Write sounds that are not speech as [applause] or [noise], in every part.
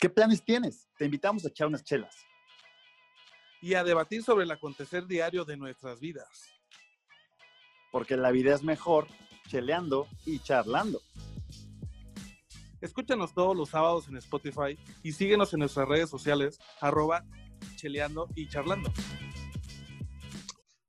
¿Qué planes tienes? Te invitamos a echar unas chelas. Y a debatir sobre el acontecer diario de nuestras vidas. Porque la vida es mejor cheleando y charlando. Escúchanos todos los sábados en Spotify y síguenos en nuestras redes sociales, arroba cheleando y charlando.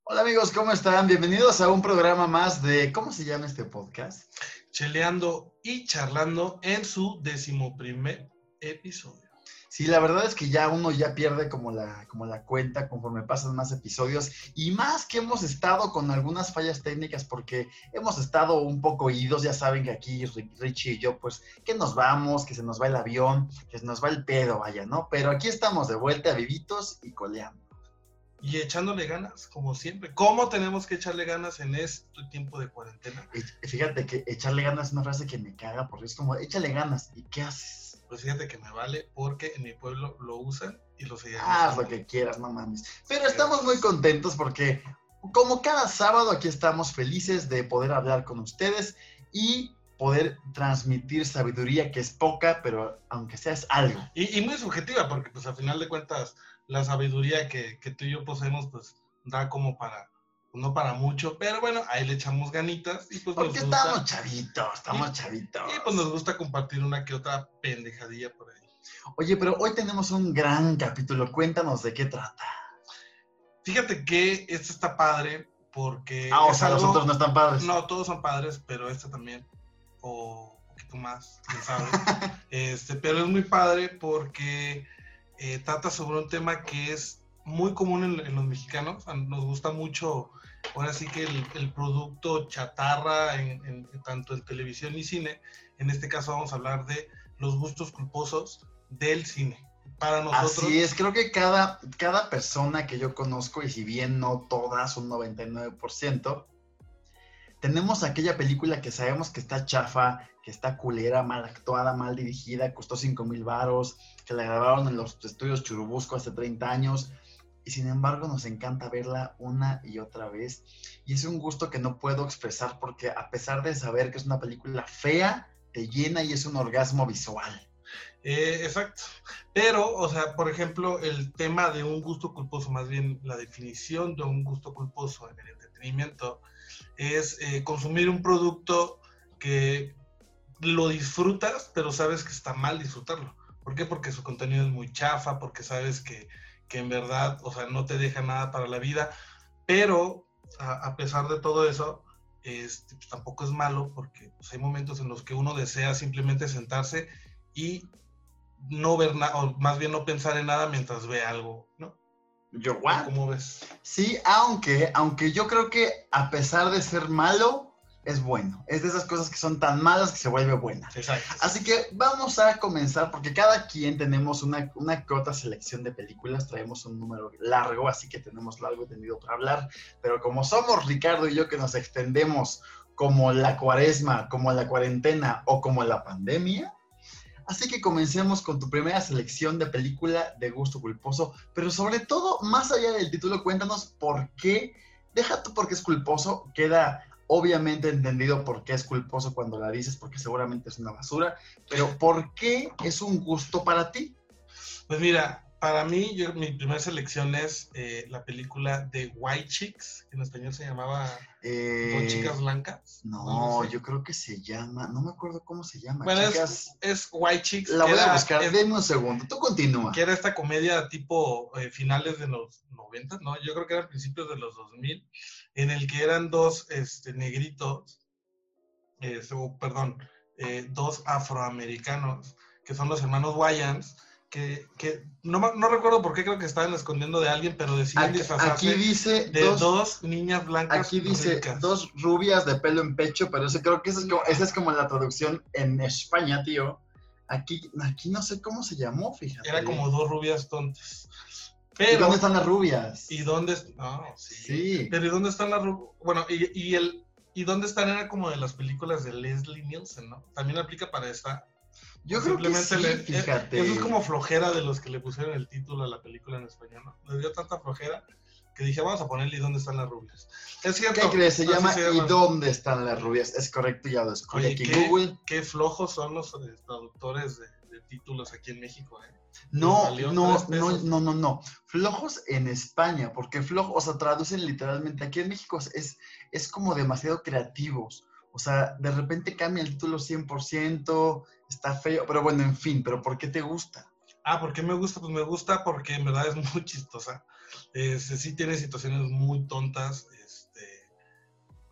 Hola amigos, ¿cómo están? Bienvenidos a un programa más de, ¿cómo se llama este podcast? Cheleando y charlando en su decimoprimer episodio. Sí, la verdad es que ya uno ya pierde como la, como la cuenta conforme pasan más episodios y más que hemos estado con algunas fallas técnicas porque hemos estado un poco idos, ya saben que aquí Richie y yo pues que nos vamos, que se nos va el avión, que se nos va el pedo, vaya, ¿no? Pero aquí estamos de vuelta, vivitos y coleando. Y echándole ganas, como siempre. ¿Cómo tenemos que echarle ganas en este tiempo de cuarentena? Fíjate que echarle ganas es una frase que me caga porque es como, échale ganas, ¿y qué haces? Pues fíjate que me vale porque en mi pueblo lo usan y lo siguen Haz lo que quieras, no mames. Pero estamos muy contentos porque, como cada sábado, aquí estamos felices de poder hablar con ustedes y poder transmitir sabiduría que es poca, pero aunque sea es algo. Y, muy subjetiva, porque pues al final de cuentas la sabiduría que, que tú y yo poseemos pues da como para no para mucho, pero bueno, ahí le echamos ganitas y pues Porque estamos chavitos, estamos chavitos. Y pues nos gusta compartir una que otra pendejadilla por ahí. Oye, pero hoy tenemos un gran capítulo, cuéntanos de qué trata. Fíjate que este está padre porque... Ah, o sea, los otros no están padres. No, todos son padres, pero este también, o un poquito más, quién sabe. [laughs] este, pero es muy padre porque eh, trata sobre un tema que es muy común en, los mexicanos. Nos gusta mucho ahora sí que el, producto chatarra, en, tanto en televisión y cine, en este caso vamos a hablar de los gustos culposos del cine. Para nosotros. Así es, creo que cada, cada persona que yo conozco, y si bien no todas, un 99%, tenemos aquella película que sabemos que está chafa, que está culera, mal actuada, mal dirigida, costó 5 mil varos, que la grabaron en los estudios Churubusco hace 30 años, y sin embargo nos encanta verla una y otra vez. Y es un gusto que no puedo expresar porque a pesar de saber que es una película fea, te llena y es un orgasmo visual. Eh, exacto. Pero, o sea, por ejemplo, el tema de un gusto culposo, más bien la definición de un gusto culposo en el entretenimiento, es eh, consumir un producto que lo disfrutas, pero sabes que está mal disfrutarlo. ¿Por qué? Porque su contenido es muy chafa, porque sabes que que en verdad, o sea, no te deja nada para la vida, pero a, pesar de todo eso, este, pues, tampoco es malo porque pues, hay momentos en los que uno desea simplemente sentarse y no ver nada, o más bien no pensar en nada mientras ve algo, ¿no? Yo, ¿Cómo ves? Sí, aunque, aunque yo creo que a pesar de ser malo, es bueno. Es de esas cosas que son tan malas que se vuelve buena. Exacto. Así que vamos a comenzar porque cada quien tenemos una, una cota selección de películas, traemos un número largo, así que tenemos largo y tendido para hablar, pero como somos Ricardo y yo que nos extendemos como la cuaresma, como la cuarentena o como la pandemia, Así que comencemos con tu primera selección de película de gusto culposo, pero sobre todo, más allá del título, cuéntanos por qué, deja tú porque es culposo, queda obviamente entendido por qué es culposo cuando la dices, porque seguramente es una basura, pero ¿por qué es un gusto para ti? Pues mira, para mí, yo, mi primera selección es eh, la película de White Chicks, que en español se llamaba eh, Dos Chicas Blancas. No, yo creo que se llama, no me acuerdo cómo se llama. Bueno, es, White Chicks. La voy a buscar, denme un segundo, tú continúa. Que era esta comedia tipo eh, finales de los 90, ¿no? Yo creo que era principios de los 2000, en el que eran dos este, negritos, perdón, dos afroamericanos, que son los hermanos Wayans que, no, no, recuerdo por qué creo que estaban escondiendo de alguien, pero decían disfrazarse aquí dice de dos, niñas blancas. Aquí dice dos rubias de pelo en pecho, pero ese creo que esa es, como, esa es como la traducción en España, tío. Aquí, aquí no sé cómo se llamó, fíjate. Era como dos rubias tontas. Pero, ¿Y dónde están las rubias? ¿Y dónde? No, sí. Pero ¿y dónde están las rubias? Bueno, y, y, el, ¿y dónde están? Era como de las películas de Leslie Nielsen, ¿no? También aplica para esta yo creo que sí, eh, fíjate. Eso es como flojera de los que le pusieron el título a la película en español, ¿no? Le dio tanta flojera que dije, vamos a ponerle ¿y dónde están las rubias? Es cierto. ¿Qué crees? Se llama ¿Y dónde están las rubias? Es correcto, ya lo escribí aquí qué, Google. Qué flojos son los traductores de, títulos aquí en México, ¿eh? No, no, no, no, no, no. Flojos en España, porque flojos, o sea, traducen literalmente. Aquí en México es, es como demasiado creativos. O sea, de repente cambia el título 100%, está feo, pero bueno, en fin, pero ¿por qué te gusta? Ah, ¿por qué me gusta? Pues me gusta porque en verdad es muy [laughs] chistosa. Este, sí tiene situaciones muy tontas, este,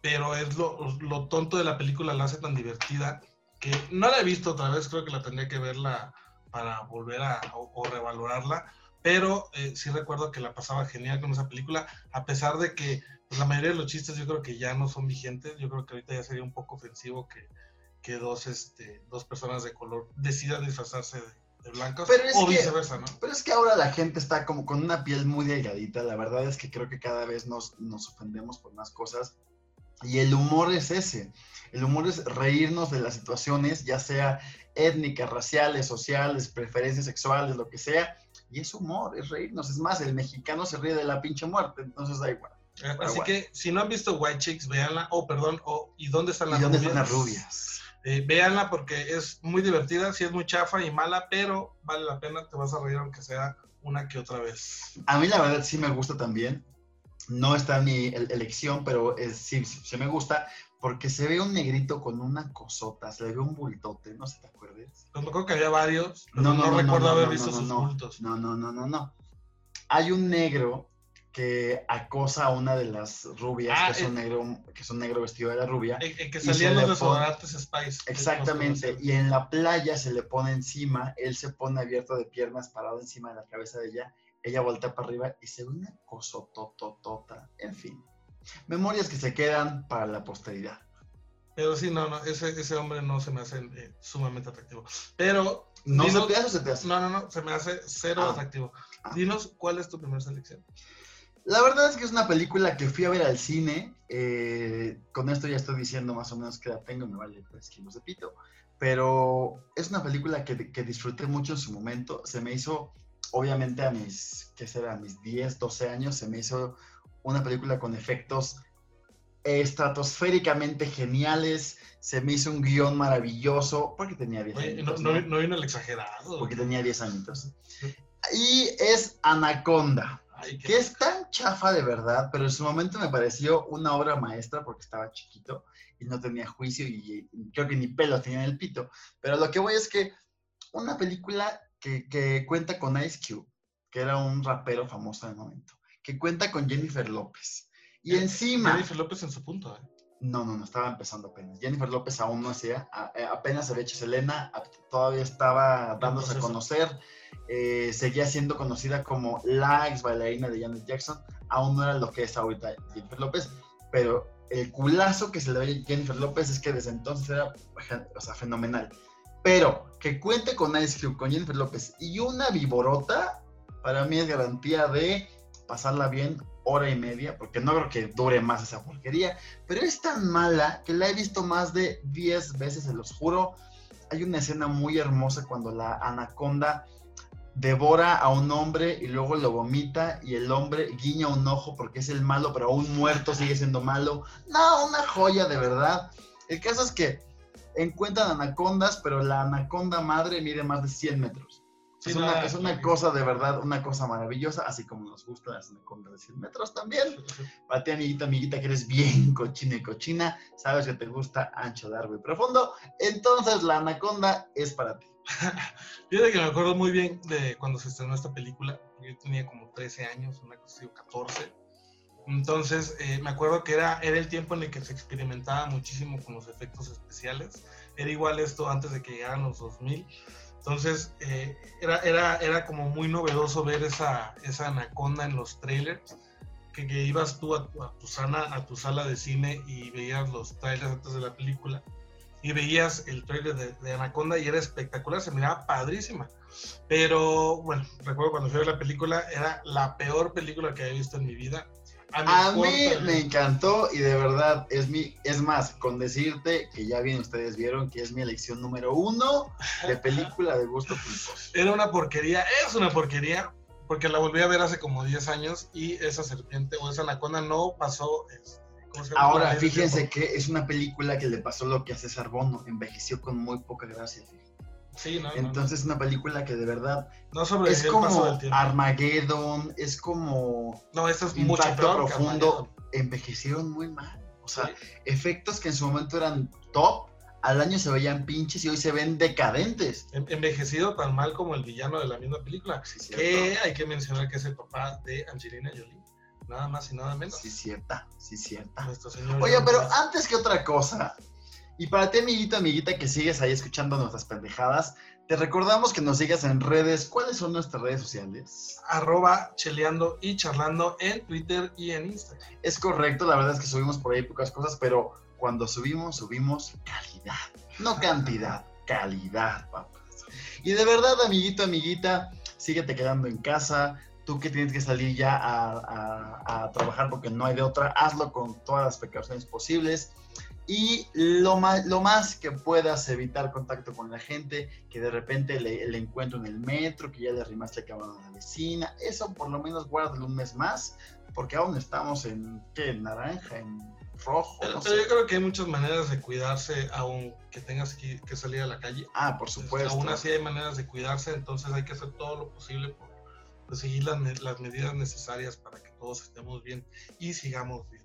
pero es lo, lo tonto de la película la hace tan divertida que no la he visto otra vez, creo que la tendría que verla para volver a o, o revalorarla, pero eh, sí recuerdo que la pasaba genial con esa película, a pesar de que pues, la mayoría de los chistes yo creo que ya no son vigentes, yo creo que ahorita ya sería un poco ofensivo que, que dos, este, dos personas de color decidan disfrazarse de, de blancos Pero es o que- viceversa, ¿no? Pero es que ahora la gente está como con una piel muy delgadita. La verdad es que creo que cada vez nos, nos ofendemos por más cosas. Y el humor es ese. El humor es reírnos de las situaciones, ya sea étnicas, raciales, sociales, preferencias sexuales, lo que sea. Y es humor, es reírnos. Es más, el mexicano se ríe de la pinche muerte, entonces da igual. Eh, Así que si no han visto White Chicks, véanla. Oh, perdón. Oh, ¿Y dónde están ¿Y las dónde rubias? están las rubias? Eh, véanla porque es muy divertida. Sí es muy chafa y mala, pero vale la pena. Te vas a reír aunque sea una que otra vez. A mí la verdad sí me gusta también. No está en mi el- elección, pero es, sí, sí, sí me gusta porque se ve un negrito con una cosota, se le ve un bultote, no sé te acuerdas. Pues me acuerdo que había varios, pero No, no, no, no, recuerdo no, haber no, visto no, sus no. bultos. No, no, no, no, no. Hay un negro que acosa a una de las rubias, Ah, que, es un eh. negro, que es un negro vestido de la rubia. El, el que Y se salían los desodorantes Spice. Exactamente, y en la playa se le pone encima, él se pone abierto de piernas, parado encima de la cabeza de ella, ella voltea para arriba y se ve una cosotototota, en fin. Memorias que se quedan para la posteridad. Pero sí, no, no, ese, ese hombre no se me hace eh, sumamente atractivo. Pero, ¿No Dinos- se te hace o se te hace? no, no, no, se me hace cero Ah. atractivo. Ah. Dinos, ¿cuál es tu primera selección? La verdad es que es una película que fui a ver al cine. eh, con esto ya estoy diciendo más o menos qué edad tengo, me vale 3 kilos de pito. Pero es una película que, que disfruté mucho en su momento. Se me hizo, obviamente a mis, ¿qué será? A mis 10, 12 años, se me hizo una película con efectos estratosféricamente geniales. Se me hizo un guion maravilloso, porque tenía 10 Oye, no, años. no, no vino el exagerado. Porque tenía 10 añitos. Y es Anaconda Ay, que es tan chafa de verdad, pero en su momento me pareció una obra maestra porque estaba chiquito y no tenía juicio y, y creo que ni pelos tenía en el pito. Pero lo que voy es que una película que, que cuenta con Ice Cube, que era un rapero famoso en el momento, que cuenta con Jennifer López. Y Eh, encima... Jennifer López en su punto, ¿eh? No, no, no, estaba empezando apenas. Jennifer López aún no hacía, eh, apenas había hecho Selena, todavía estaba dándose a conocer, eh, seguía siendo conocida como la ex bailarina de Janet Jackson, aún no era lo que es ahorita Jennifer López, pero el culazo que se le ve a Jennifer López es que desde entonces era o sea, fenomenal. Pero que cuente con Ice Cube, con Jennifer López y una viborota, para mí es garantía de pasarla bien hora y media, porque no creo que dure más esa porquería, pero es tan mala que la he visto más de 10 veces, se los juro. Hay una escena muy hermosa cuando la anaconda devora a un hombre y luego lo vomita y el hombre guiña un ojo porque es el malo, pero aún muerto sigue siendo malo. No, una joya de verdad. El caso es que encuentran anacondas, pero la anaconda madre mide más de 100 metros. Sí, es, no, una, es una no. cosa de verdad, una cosa maravillosa, así como nos gustan las anacondas de 100 metros también. Para ti, amiguita, amiguita, que eres bien cochina y cochina, sabes que te gusta ancho, largo y profundo, entonces la anaconda es para ti. [laughs] Fíjate que me acuerdo muy bien de cuando se estrenó esta película. Yo tenía como 13 años, una cosa así, o 14. Entonces, eh, me acuerdo que era, era el tiempo en el que se experimentaba muchísimo con los efectos especiales. Era igual esto antes de que llegaran los 2000. Entonces, eh, era, era, era como muy novedoso ver esa, esa anaconda en los trailers. Que, que ibas tú a, a tu sana, a tu sala de cine y veías los trailers antes de la película y veías el trailer de, de Anaconda y era espectacular, se miraba padrísima. Pero bueno, recuerdo cuando fui a ver la película, era la peor película que había visto en mi vida. Mi A mí me encantó y de verdad es mi, es más, con decirte que ya bien ustedes vieron que es mi elección número uno de [laughs] película de gusto culposo. Era una porquería, es una porquería, porque la volví a ver hace como 10 años y esa serpiente o esa anaconda no pasó. este, ¿cómo se llama? Ahora, fíjense que es una película que le pasó lo que a César Bono, envejeció con muy poca gracia. fíjense. Sí, no, no, Entonces, es una película que de verdad no, no es el paso como del tiempo. Armageddon, es como No, esta es mucho impacto que profundo. Envejecieron muy mal. O sea, Sí. efectos que en su momento eran top, al año se veían pinches y hoy se ven decadentes. En- envejecido tan mal como el villano de la misma película. Sí. Que hay que mencionar que es el papá de Angelina Jolie. Nada más y nada menos. Sí, cierta, sí, cierta. Oye, pero antes que otra cosa, y para ti, amiguito, amiguita, que sigues ahí escuchando nuestras pendejadas, te recordamos que nos sigas en redes. ¿Cuáles son nuestras redes sociales? arroba cheleando y charlando en Twitter y en Instagram. Es correcto, la verdad es que subimos por ahí pocas cosas, pero cuando subimos, subimos calidad. No cantidad, calidad, papá. Y de verdad, amiguito, amiguita, síguete quedando en casa. Tú que tienes que salir ya a, a- a trabajar porque no hay de otra, hazlo con todas las precauciones posibles. Y lo más, lo más que puedas evitar contacto con la gente, que de repente le, le encuentro en el metro, que ya le arrimaste cabrón a la vecina, eso por lo menos guárdalo un mes más, porque aún estamos en, ¿qué? En naranja, en rojo, Pero, no pero sé. yo creo que hay muchas maneras de cuidarse aun que tengas que, que salir a la calle. Ah, por supuesto. Aún así hay maneras de cuidarse, entonces hay que hacer todo lo posible por pues, seguir las, las medidas necesarias para que todos estemos bien y sigamos bien.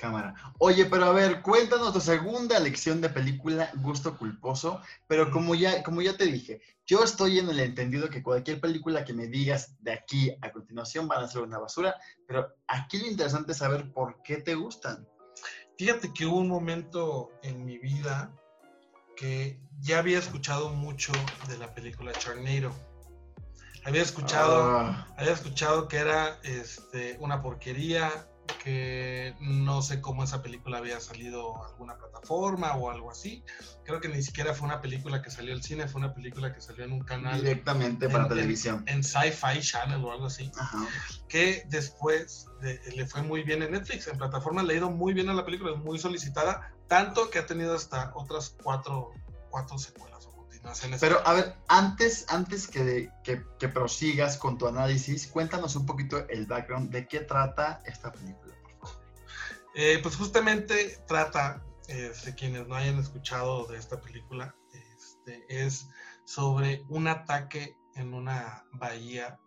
Cámara. Oye, pero a ver, cuéntanos tu segunda lección de película Gusto Culposo, pero como ya, como ya te dije, yo estoy en el entendido que cualquier película que me digas de aquí a continuación van a ser una basura, pero aquí lo interesante es saber por qué te gustan. Fíjate que hubo un momento en mi vida que ya había escuchado mucho de la película Charnado. Había escuchado, Ah, había escuchado que era este, una porquería, que no sé cómo esa película había salido a alguna plataforma o algo así. Creo que ni siquiera fue una película que salió al cine, fue una película que salió en un canal directamente para en- televisión. en Sci-Fi Channel o algo así. Ajá. que después de- le fue muy bien en Netflix. En plataforma le ha ido muy bien a la película, es muy solicitada, tanto que ha tenido hasta otras cuatro, cuatro secuelas Pero a ver, antes, antes que, que, que prosigas con tu análisis, cuéntanos un poquito el background de qué trata esta película. por favor. Eh, pues justamente trata, eh, quienes no hayan escuchado de esta película, este, es sobre un ataque en una bahía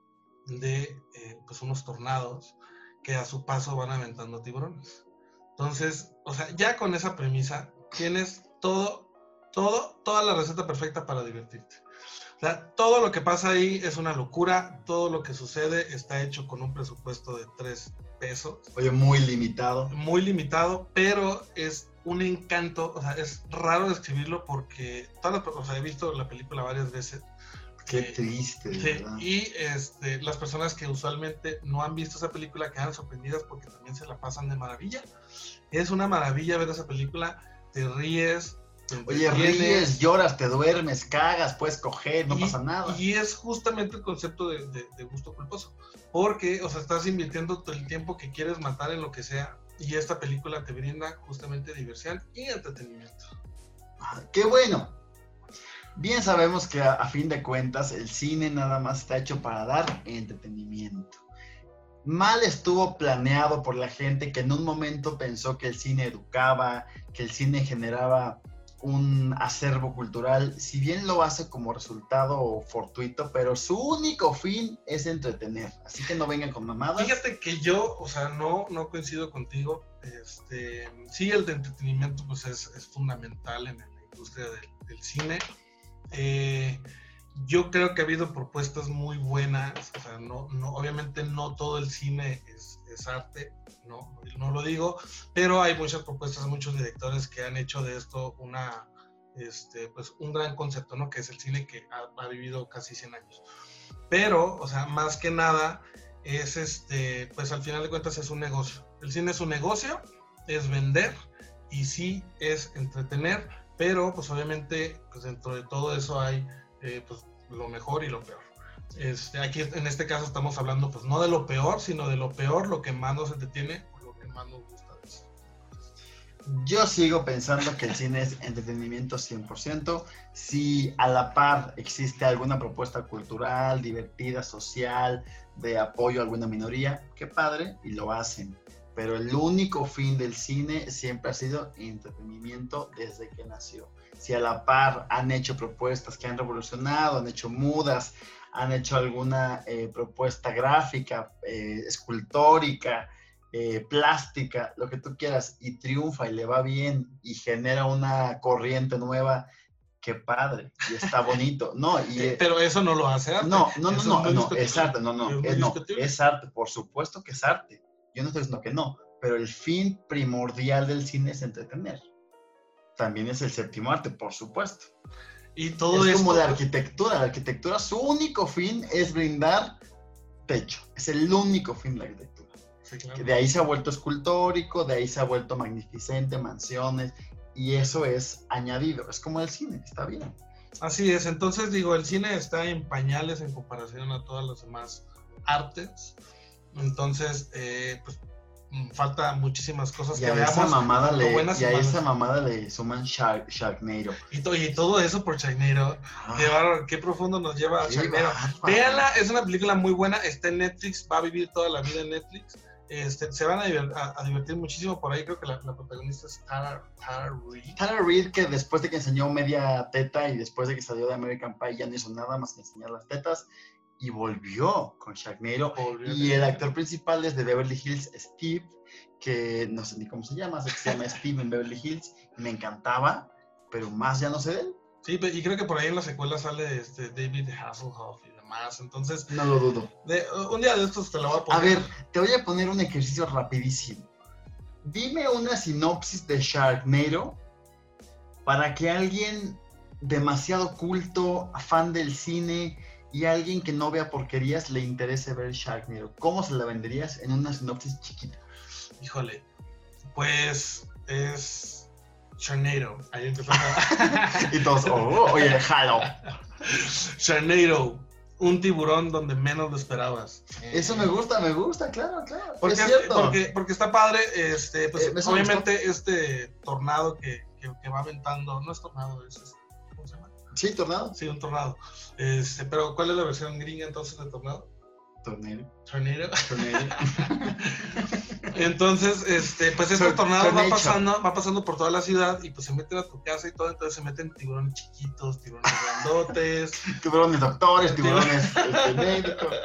de eh, pues unos tornados que a su paso van aventando tiburones. Entonces, o sea, ya con esa premisa tienes todo, todo, toda la receta perfecta para divertirte. O sea, todo lo que pasa ahí es una locura, todo lo que sucede está hecho con un presupuesto de 3 pesos Oye, muy limitado. muy limitado, pero es un encanto, o sea, es raro describirlo porque todas las, o sea, he visto la película varias veces. Qué Eh, triste, de sí, verdad. y este, las personas que usualmente no han visto esa película quedan sorprendidas porque también se la pasan de maravilla. Es una maravilla ver esa película, te ríes. Oye, ríes, lloras, te duermes, cagas, puedes coger, no y- pasa nada. Y es justamente el concepto de, de- de gusto culposo. Porque, o sea, estás invirtiendo todo el tiempo que quieres matar en lo que sea. Y esta película te brinda justamente diversión y entretenimiento. Ah, Qué bueno. Bien sabemos que a, a fin de cuentas el cine nada más está hecho para dar entretenimiento. Mal estuvo planeado por la gente que en un momento pensó que el cine educaba, que el cine generaba un acervo cultural, si bien lo hace como resultado fortuito, pero su único fin es entretener. Así que no vengan con mamadas. Fíjate que yo, o sea, no, no coincido contigo. Este, sí, el de entretenimiento pues es, fundamental en la industria del, del cine. Eh, yo creo que ha habido propuestas muy buenas. O sea, no, no, obviamente no todo el cine es, es arte, no, no lo digo, pero hay muchas propuestas, muchos directores que han hecho de esto una, este, pues un gran concepto, ¿no? Que es el cine que ha, ha vivido casi 100 años. Pero, o sea, más que nada, es este, pues al final de cuentas es un negocio. El cine es un negocio, es vender y sí es entretener, pero pues obviamente pues dentro de todo eso hay eh, pues lo mejor y lo peor. Este, aquí en este caso estamos hablando pues no de lo peor, sino de lo peor, lo que más nos entretiene, o lo que más nos gusta de eso. Yo sigo pensando que el cine es entretenimiento 100%. Si a la par existe alguna propuesta cultural, divertida, social, de apoyo a alguna minoría, qué padre, y lo hacen. Pero el único fin del cine siempre ha sido entretenimiento desde que nació. Si a la par han hecho propuestas que han revolucionado, han hecho mudas, han hecho alguna eh, propuesta gráfica, eh, escultórica, eh, plástica, lo que tú quieras, y triunfa y le va bien y genera una corriente nueva, qué padre, y está bonito. No, [laughs] y, Pero eso no lo hace arte. no, no, no, Eso no, no, discutible. es arte, no, no, Es no, es arte, por supuesto que es arte. Yo no estoy diciendo que no, pero el fin primordial del cine es entretener. También es el séptimo arte, por supuesto. Y todo es esto. como la arquitectura. La arquitectura, su único fin es brindar techo. Es el único fin de la arquitectura. Sí, claro. De ahí se ha vuelto escultórico, de ahí se ha vuelto magnificente, mansiones, y eso es añadido. Es como el cine, está bien. Así es, entonces digo, el cine está en pañales en comparación a todas las demás artes. Entonces, eh, pues falta muchísimas cosas Y que a esa veamos. mamada tanto le, y a esa mamada le suman Shark, Sharknado. Y, to- y todo eso por. Qué, bárbaro, qué profundo nos lleva a Ah. Bárbaro. Véanla, es una película muy buena, está en Netflix, va a vivir toda la vida en Netflix. Este, se van a, diver- a- a divertir muchísimo por ahí, creo que la, la protagonista es Tara, Tara Reid. Tara Reid, que después de que enseñó media teta y después de que salió de American Pie, ya no hizo nada más que enseñar las tetas y volvió con Sharknado. Y el actor principal es de Beverly Hills, Steve, que no sé ni cómo se llama, sé que se llama Steve en Beverly Hills, me encantaba, pero más ya no sé de él. Sí, y creo que por ahí en la secuela sale este David Hasselhoff y demás. Entonces, No lo dudo. de- un día de estos te la voy a A poner. ver, te voy a poner un ejercicio rapidísimo. Dime una sinopsis de Sharknado para que alguien demasiado culto, fan del cine y alguien que no vea porquerías le interese ver Sharknado. ¿Cómo se la venderías en una sinopsis chiquita? Híjole, pues es Sharknado. Ahí empezó. [laughs] Y todos, oh, oye, jalo. Sharknado, un tiburón donde menos lo esperabas. Eso me gusta, me gusta, claro, claro. Porque, es cierto. porque, porque está padre, este, pues, Eh, obviamente este tornado que, que, que va aventando, no es tornado, es, es- ¿cómo se llama? Sí, tornado. Sí, un tornado. Este, pero ¿cuál es la versión gringa entonces de tornado? Tornado. Tornado. tornado. [laughs] Entonces, este, pues este Tor- tornado va pasando, va pasando por toda la ciudad y pues se meten a tu casa y todo, entonces se meten tiburones chiquitos, tiburones grandotes, [laughs] tiburones doctores, tiburones [laughs] este, médicos.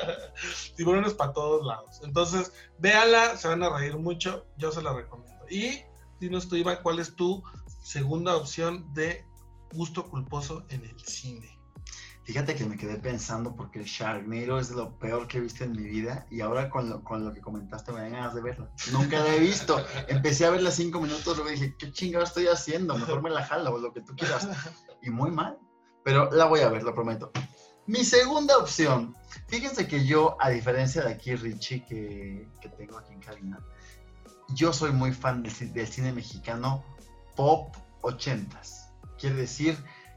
tiburones para todos lados. Entonces, véanla, se van a reír mucho, yo se la recomiendo. Y dinos tú, Iván, ¿cuál es tu segunda opción de gusto culposo en el cine? Fíjate que me quedé pensando porque Sharknado es lo peor que he visto en mi vida y ahora con lo, con lo que comentaste me dan ganas de verla. Nunca la he visto. [laughs] Empecé a verla cinco minutos, luego dije, ¿qué chingado estoy haciendo? Mejor me la jalo o lo que tú quieras. Y muy mal. Pero la voy a ver, lo prometo. Mi segunda opción. Fíjense que yo, a diferencia de aquí Richie, que, que tengo aquí en cabina, yo soy muy fan del, del cine mexicano pop ochentas. Quiere decir,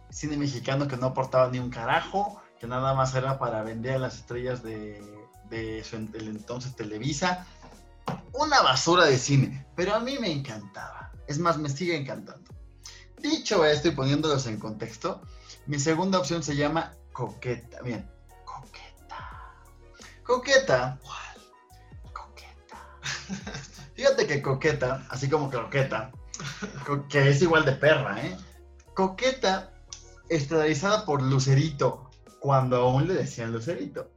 cine mexicano que no aportaba ni un carajo, que nada más era para vender a las estrellas de, de entonces Televisa. Una basura de cine, pero a mí me encantaba. Es más, me sigue encantando. Dicho esto y poniéndolos en contexto, mi segunda opción se llama Coqueta. Bien, Coqueta. Coqueta. Coqueta. [laughs] Fíjate que Coqueta, así como Croqueta, que es igual de perra, ¿eh? Coqueta, estelarizada por Lucerito, cuando aún le decían Lucerito.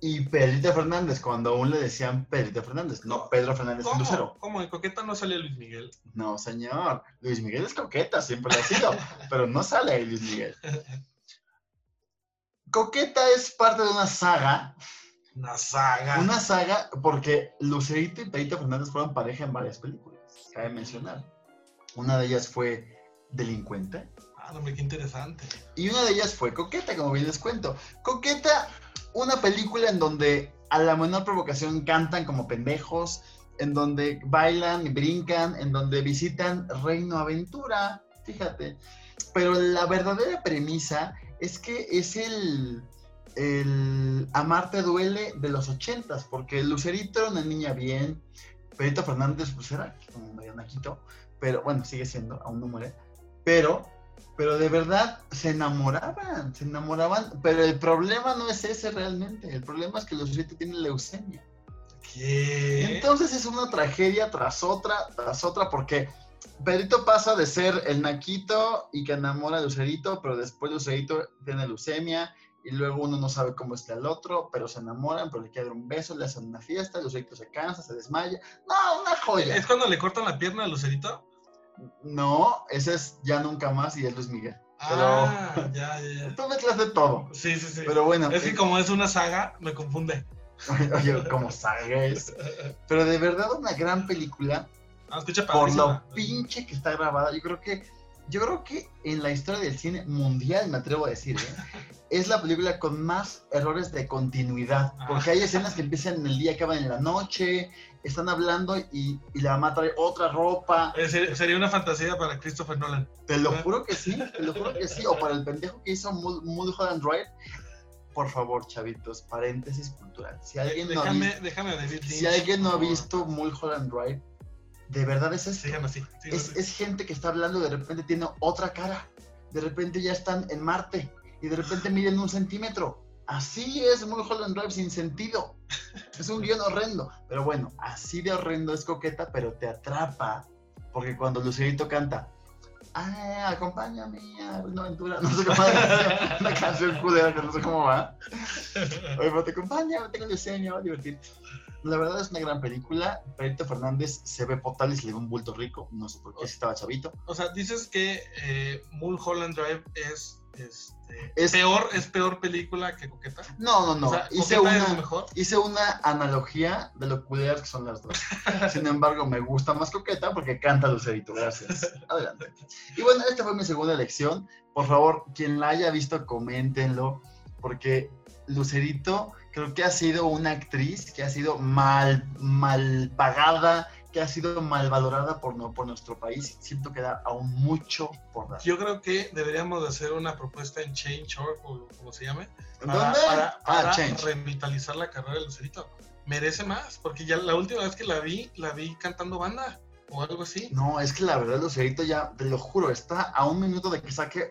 Y Pedrito Fernández, cuando aún le decían Pedrito Fernández, no Pedro Fernández el Lucero. ¿Cómo? ¿Cómo? ¿En Coqueta no sale Luis Miguel? No, señor. Luis Miguel es coqueta, siempre lo ha sido, [laughs] pero no sale ahí Luis Miguel. Coqueta es parte de una saga, Una saga. una saga porque Lucerito y Pedrito Fernández fueron pareja en varias películas, cabe mencionar. Una de ellas fue Delincuente Ah, hombre, qué interesante. y una de ellas fue Coqueta, como bien les cuento. Coqueta, una película en donde a la menor provocación cantan como pendejos, en donde bailan y brincan, en donde visitan Reino Aventura, fíjate. Pero la verdadera premisa es que es el, el Amarte duele de los ochentas, porque Lucerito era una niña bien, Pedrito Fernández pues era como medio naquito, pero bueno, sigue siendo, aún no muere, pero pero de verdad se enamoraban, se enamoraban, pero el problema no es ese realmente, el problema es que Lucerito tiene leucemia. ¿Qué? Entonces es una tragedia tras otra, tras otra, porque Pedrito pasa de ser el naquito y que enamora a Lucerito, pero después Lucerito tiene leucemia y luego uno no sabe cómo está el otro, pero se enamoran, pero le quiere dar un beso, le hacen una fiesta, Lucerito se cansa, se desmaya. No, una joya. ¿Es cuando le cortan la pierna a Lucerito? No, ese es ya nunca más y es Luis Miguel. Ah, ya, ya, ya. [laughs] Tú mezclas de todo. Sí, sí, sí. Pero bueno, Es que eh, como es una saga, me confunde. oye, como sagues. Pero de verdad una gran película Ah, escucha por lo pinche que está grabada. Yo creo que, yo creo que en la historia del cine mundial, me atrevo a decir, ¿eh? [laughs] es la película con más errores de continuidad. Porque hay escenas que empiezan en el día, acaban en la noche, están hablando y, y la mamá trae otra ropa. Ser- Sería una fantasía para Christopher Nolan. Te lo juro que sí, te lo juro que sí. O para el [laughs] pendejo que hizo Mul- Mulholland Drive. Por favor, chavitos, paréntesis cultural. Si alguien no ha déjame, visto, déjame a David Lynch. si alguien no ha visto Mulholland Drive, de verdad es esto. Es, es gente que está hablando, de repente tiene otra cara. De repente ya están en Marte y de repente miden un centímetro. Así es Mulholland Drive sin sentido. Es un guion horrendo. Pero bueno, así de horrendo es coqueta, pero te atrapa. Porque cuando Lucerito canta, ah, acompáñame a una aventura, no sé cómo va, [laughs] una canción culera que no sé cómo va. Oye, pero te acompaña, tengo diseño, va a divertirte. La verdad es una gran película. Perito Fernández se ve se le ve un bulto rico. No sé por qué, si estaba chavito. O sea, dices que eh, Mulholland Drive es, este, Es- peor, es peor película que Coqueta. No, no, no. O sea, hice, una, mejor. hice una analogía de lo culeras que son las dos. [laughs] Sin embargo, me gusta más Coqueta porque canta Lucerito. Gracias. Adelante. Y bueno, esta fue mi segunda elección. Por favor, quien la haya visto, coméntenlo. Porque Lucerito creo que ha sido una actriz que ha sido mal, mal pagada, que ha sido mal valorada por, no, por nuestro país. Siento que da aún mucho por dar. Yo creo que deberíamos de hacer una propuesta en Change.org, o como se llame, ¿En para, dónde? para- ah, para Change. revitalizar la carrera de Lucerito. Merece más, porque ya la última vez que la vi, la vi cantando banda o algo así. No, es que la verdad, Lucerito ya, te lo juro, está a un minuto de que saque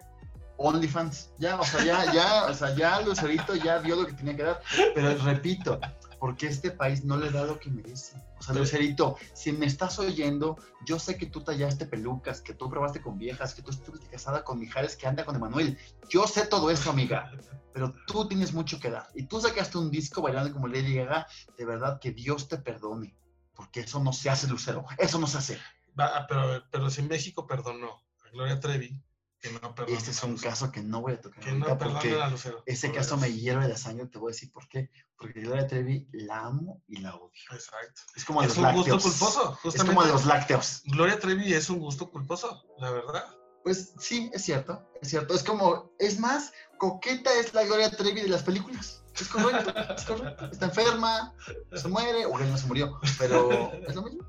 OnlyFans. Ya, o sea, ya, ya, o sea, ya Lucerito ya dio lo que tenía que dar. Pero repito, porque este país no le da lo que merece. O sea. Lucerito, si me estás oyendo, yo sé que tú tallaste pelucas, que tú probaste con viejas, que tú estuviste casada con Mijares que anda con Emanuel. Yo sé todo eso, amiga. Pero tú tienes mucho que dar. Y tú sacaste un disco bailando como Lady Gaga. De verdad, que Dios te perdone. Porque eso no se hace, Lucero. Eso no se hace. Va, pero, pero si México perdonó a Gloria Trevi, que no perdonó Este es un caso que no voy a tocar Que no porque a Lucero. ese caso me hierve la sangre, te voy a decir por qué. Porque Gloria Trevi la amo y la odio. Exacto. Es como Es los un lácteos. gusto culposo, Es justamente. como los lácteos. Gloria Trevi es un gusto culposo, la verdad. Pues sí, es cierto, es cierto. Es como, es más, coqueta es la Gloria Trevi de las películas. Es correcto, es correcto. Está enferma, se muere, o no se murió, pero es lo mismo.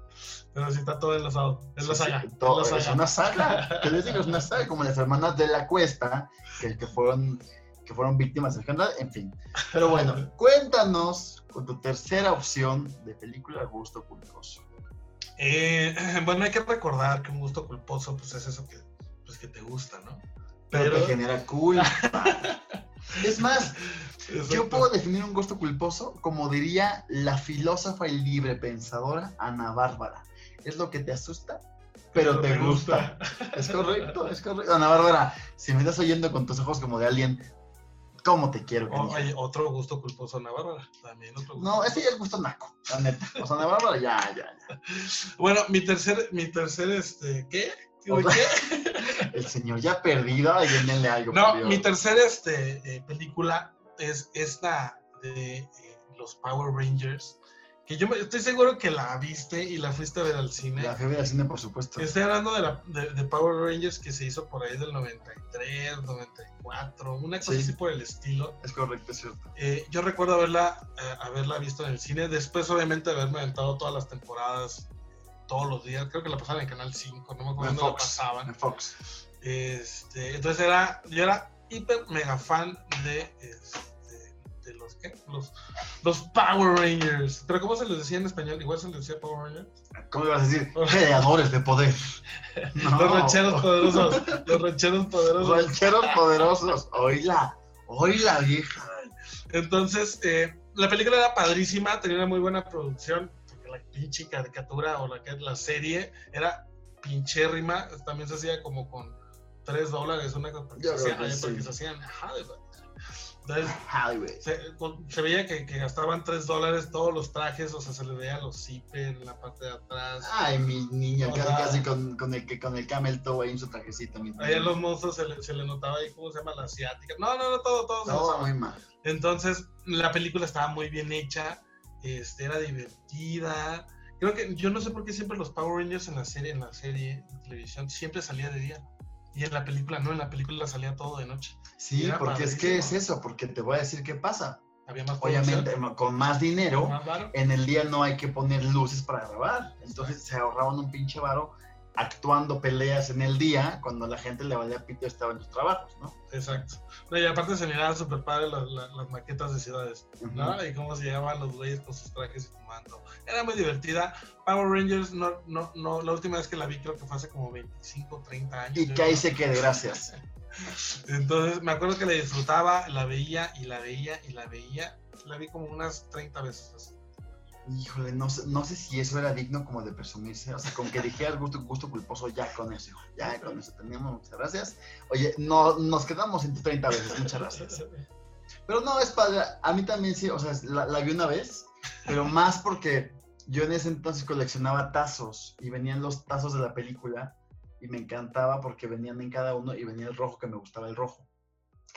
Pero sí está todo enlazado. Es la saga. sí, todo- es la es saga. una saga. [laughs] ¿Qué les digo? Es una saga, como las hermanas de la cuesta, que, que fueron, que fueron víctimas del canal, en fin. Pero bueno, [laughs] cuéntanos con tu tercera opción de película gusto culposo. Eh, [clears throat] bueno, hay que recordar que un gusto culposo pues es eso que, pues, que te gusta, ¿no? Pero, Pero- te genera culpa. [laughs] es más, yo puedo definir un gusto culposo como diría la filósofa y libre pensadora Ana Bárbara. Es lo que te asusta, pero, te, gusta. Es correcto, es correcto. Ana Bárbara, si me estás oyendo con tus ojos como de alguien, ¿cómo te quiero? O- canija? hay otro gusto culposo, Ana Bárbara. También otro gusto. No, ese ya es gusto naco, la neta. O sea, Ana Bárbara, ya, ya, ya. [laughs] Bueno, mi tercer, mi tercer, este, ¿qué? ¿De Otra- qué? [laughs] El señor ya perdido, ay, denle algo. No, mi tercer, este, eh, película es esta de eh, los Power Rangers. Que yo me- estoy seguro que la viste y la fuiste a ver al cine. La fiebre del cine, por supuesto. Estoy hablando de, la, de, de Power Rangers que se hizo por ahí del 93, 94, una cosa Sí. así por el estilo. Es correcto, es cierto. Eh, yo recuerdo haberla, eh, haberla visto en el cine, después obviamente de haberme aventado todas las temporadas, todos los días, creo que la pasaban en Canal 5, no me acuerdo dónde la pasaban. En Fox. Este, entonces era, yo era hiper mega fan de, este, de los, ¿qué? Los, los Power Rangers. ¿Pero cómo se les decía en español? Igual se les decía Power Rangers. ¿Cómo ibas a decir? [laughs] Creadores de poder. No. Los [laughs] rancheros poderosos. Los rancheros poderosos. Rancheros poderosos. Oíla. Oíla, vieja. Entonces, eh, la película era padrísima, tenía una muy buena producción, porque la pinche caricatura o la, la serie era pinchérrima, también se hacía como con 3 dólares, una cosa, porque, se, creo hacía- que ay, porque sí. se hacían. Entonces, Hollywood. se, veía que, que gastaban 3 dólares todos los trajes, o sea, se le veía los zippers en la parte de atrás. Ay, mi niña, casi, sea- casi con, con, el, que- con el camel toe ahí en su trajecito. Mi Ahí en los monstruos se le, se le notaba ahí, ¿cómo se llama? La asiática. No, no, no, todo, todo. Todo muy mal. Entonces, la película estaba muy bien hecha, este, era divertida. Creo que yo no sé por qué siempre los Power Rangers en la serie, en la serie de televisión, siempre salía de día. Y en la película no, en la película salía todo de noche. Sí, porque es que es eso, porque te voy a decir qué pasa. Había más Obviamente, con más dinero, más en el día no hay que poner luces para grabar. Entonces se ahorraban un pinche varo actuando peleas en el día cuando la gente le valía pito estaba en sus trabajos, ¿no? Exacto. No, y aparte se miraban súper padre las, las- las maquetas de ciudades, ¿no? Y cómo se llegaban los güeyes con sus trajes y fumando. Era muy divertida. Power Rangers, no, no, no, la última vez que la vi creo que fue hace como 25, 30 años. Y que ahí se quede, gracias. [laughs] Entonces me acuerdo que la disfrutaba, la veía y la veía y la veía. La vi como unas 30 veces. Híjole, no sé, no sé si eso era digno como de presumirse. O sea, con que dijeras gusto, gusto culposo, ya con eso. Ya con eso teníamos, muchas gracias. Oye, no, nos quedamos en 30 veces, muchas gracias. Pero no, es padre. A mí también sí, o sea, la, la vi una vez, pero más porque yo en ese entonces coleccionaba tazos y venían los tazos de la película y me encantaba porque venían en cada uno y venía el rojo que me gustaba el rojo.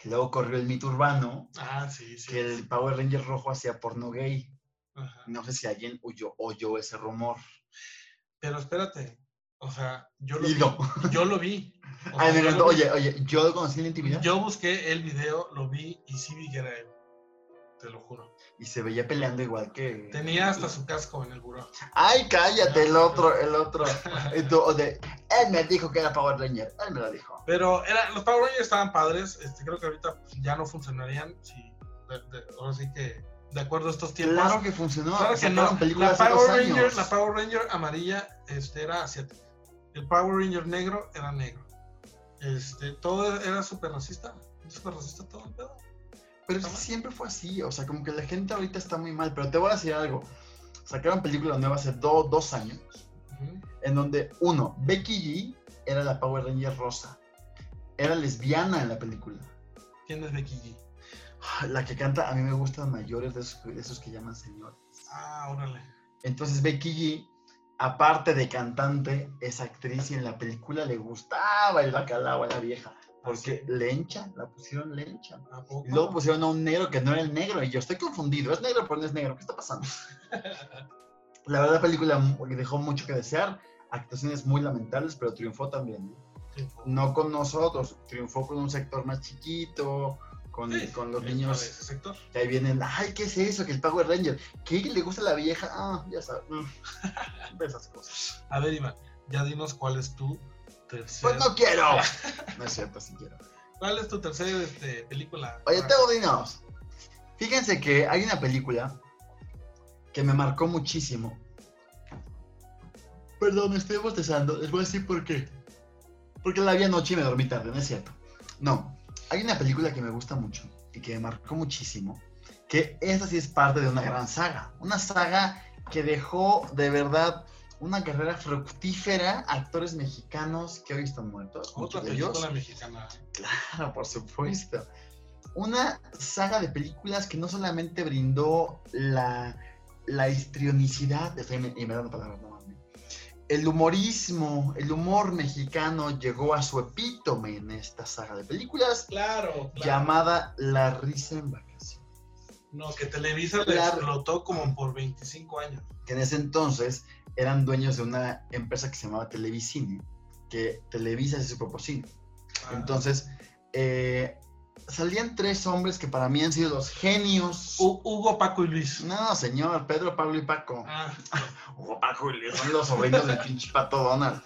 Que luego corrió el mito urbano Ah, sí, sí. que el Power Ranger rojo hacía porno gay. Ajá. No sé si alguien oyó, oyó ese rumor. Pero espérate, o sea, yo lo vi. no. Yo lo vi. [laughs] O Ay, sea, me encantó. Oye, oye, yo lo conocí en la intimidad Yo busqué el video, lo vi y sí vi que era él. Te lo juro. y se veía peleando igual que. Tenía hasta su casco en el buró. Ay, cállate, el otro, el otro. [laughs] Tú, de, él me dijo que era Power Ranger. Él me lo dijo. Pero era, los Power Rangers estaban padres. Este, creo que ahorita ya no funcionarían. Si, de- de- ahora sí que, de acuerdo a estos tiempos. Claro que funcionó. Claro que no. La Power, Ranger, la Power Ranger amarilla este, era asiática. El Power Ranger negro era negro. Este, todo era súper racista. Súper racista todo el pedo. Pero es que siempre fue así. O sea, como que la gente ahorita está muy mal. Pero te voy a decir algo. Sacaron películas nuevas hace do- dos años. En donde, uno, Becky G era la Power Ranger rosa. Era lesbiana en la película. ¿Quién es Becky G? La que canta, a mí me gustan mayores de esos, de esos que llaman señores. Ah, órale. Entonces Becky G, aparte de cantante, es actriz y en la película le gustaba el bacalao a la vieja. Porque lencha, la pusieron lencha. Y luego pusieron a un negro que no era el negro. Y yo estoy confundido. Es negro, pero no es negro. ¿Qué está pasando? [laughs] La verdad, la película dejó mucho que desear. Actuaciones muy lamentables, pero triunfó también. No con nosotros, triunfó con un sector más chiquito, con, sí, con los niños ese sector. que ahí vienen, ay, ¿qué es eso? Que el Power Ranger, ¿qué le gusta a la vieja? Ah, ya sabes, mm, [laughs] de esas cosas. A ver, Iván, ya dinos cuál es tu tercer. Pues no quiero. [laughs] No es cierto, sí quiero. ¿Cuál es tu tercera este, película? Oye, tengo dinos. Fíjense que hay una película que me marcó muchísimo. Perdón, estoy bostezando. Les voy a decir por qué. Porque la vi anoche y me dormí tarde, no es cierto. No, hay una película que me gusta mucho y que me marcó muchísimo. Que esta sí es parte de una gran saga. Una saga que dejó de verdad una carrera fructífera a actores mexicanos que hoy están muertos. Otra de ellos. película mexicana. Claro, por supuesto. Una saga de películas que no solamente brindó la, la histrionicidad, estoy in- inventando palabras, no. El humorismo, el humor mexicano llegó a su epítome en esta saga de películas Claro, claro. llamada La risa en vacaciones. No, que Televisa le Claro. explotó como por 25 años. Que en ese entonces eran dueños de una empresa que se llamaba Televicine, que Televisa es su propio cine. Ah, Entonces, eh, salían tres hombres que para mí han sido los genios. Hu- Hugo, Paco y Luis. No, señor, Pedro, Pablo y Paco. Ah, Hugo, Paco son los sobrinos del pinche pato Donald.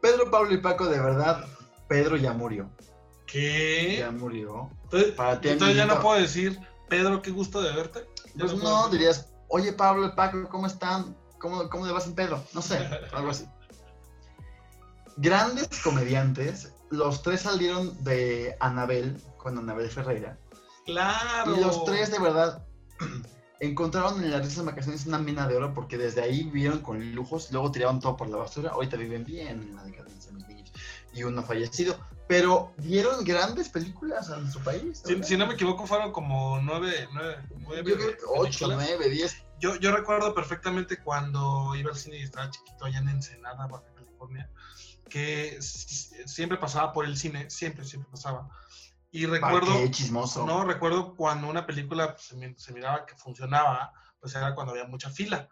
Pedro, Pablo y Paco, de verdad, Pedro ya murió. ¿Qué? Ya murió. Entonces, Para ti, entonces ya no puedo decir, Pedro, qué gusto de verte. Ya Pues no, dirías, oye Pablo y Paco, ¿cómo están? ¿Cómo, cómo le va sin Pedro? No sé, [laughs] algo así. Grandes comediantes, los tres salieron de Anabel con Anabel Ferreira. Claro. Y los tres, de verdad, [clears throat] encontraron en las en vacaciones una mina de oro porque desde ahí vivieron con lujos, luego tiraron todo por la basura, ahorita viven bien en la decadencia mis niños y uno fallecido, pero dieron grandes películas a nuestro país. Si, si no me equivoco, fueron como nueve, nueve, nueve Yo creo que 8, películas. 9, 10. Yo, yo recuerdo perfectamente cuando iba al cine y estaba chiquito allá en Ensenada, Baja California, que siempre pasaba por el cine, siempre, siempre pasaba. Y recuerdo, Qué chismoso. no, recuerdo cuando una película pues, se, mi- se miraba que funcionaba, pues era cuando había mucha fila.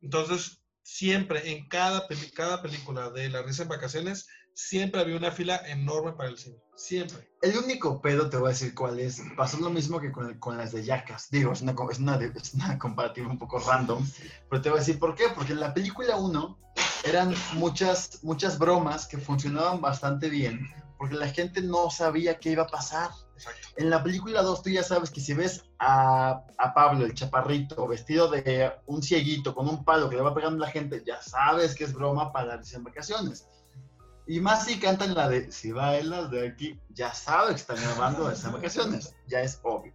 Entonces, siempre, en cada, peli- cada película de La Risa en Vacaciones, siempre había una fila enorme para el cine. Siempre. El único pedo, te voy a decir cuál es. Pasó lo mismo que con, con las de Yacas. Digo, es una, es, una, es una comparativa un poco random. Pero te voy a decir por qué. Porque en la película 1 eran muchas, muchas bromas que funcionaban bastante bien. Porque la gente no sabía qué iba a pasar. Exacto. En la película 2 tú ya sabes que si ves a, a Pablo, el chaparrito, vestido de un cieguito con un palo que le va pegando a la gente, ya sabes que es broma para las en vacaciones. Y más si cantan la de si bailas de aquí, ya sabes que están grabando las en vacaciones. Ya es obvio.